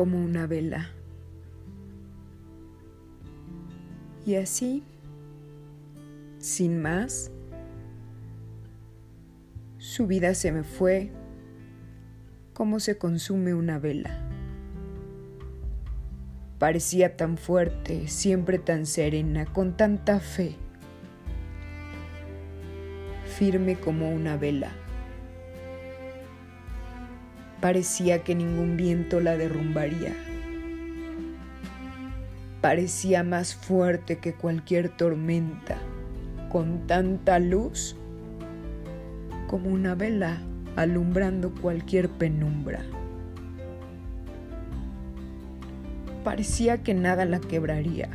como una vela. Y así, sin más, su vida se me fue como se consume una vela. Parecía tan fuerte, siempre tan serena, con tanta fe, firme como una vela. Parecía que ningún viento la derrumbaría. Parecía más fuerte que cualquier tormenta, con tanta luz como una vela alumbrando cualquier penumbra. parecía que nada la quebraría,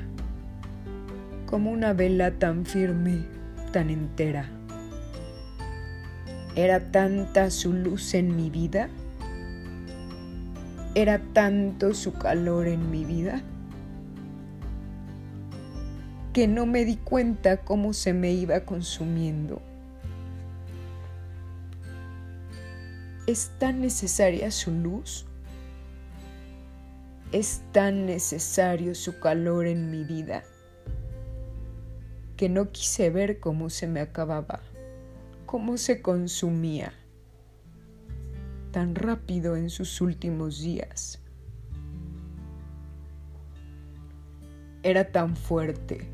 como una vela tan firme, tan entera. Era tanta su luz en mi vida, era tanto su calor en mi vida, que no me di cuenta cómo se me iba consumiendo. ¿Es tan necesaria su luz? Es tan necesario su calor en mi vida que no quise ver cómo se me acababa, cómo se consumía tan rápido en sus últimos días. Era tan fuerte,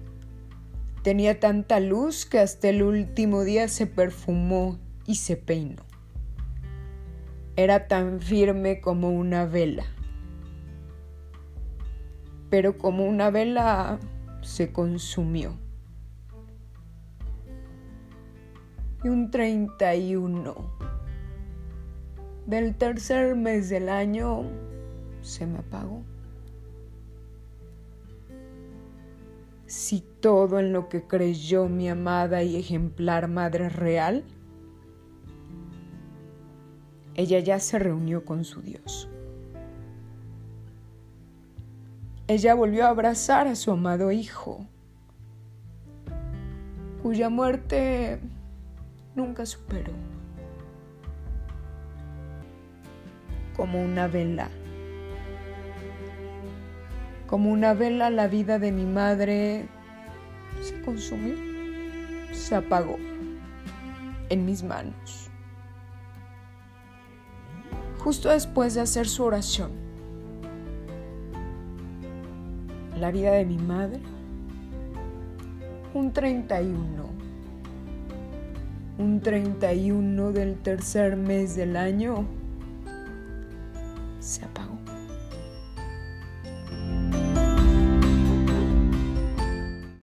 tenía tanta luz que hasta el último día se perfumó y se peinó. Era tan firme como una vela pero como una vela se consumió. Y un 31 del tercer mes del año se me apagó. Si todo en lo que creyó mi amada y ejemplar madre real, ella ya se reunió con su Dios. ella volvió a abrazar a su amado hijo, cuya muerte nunca superó. Como una vela, como una vela la vida de mi madre se consumió, se apagó en mis manos. Justo después de hacer su oración, la vida de mi madre, un 31, un 31 del tercer mes del año, se apagó.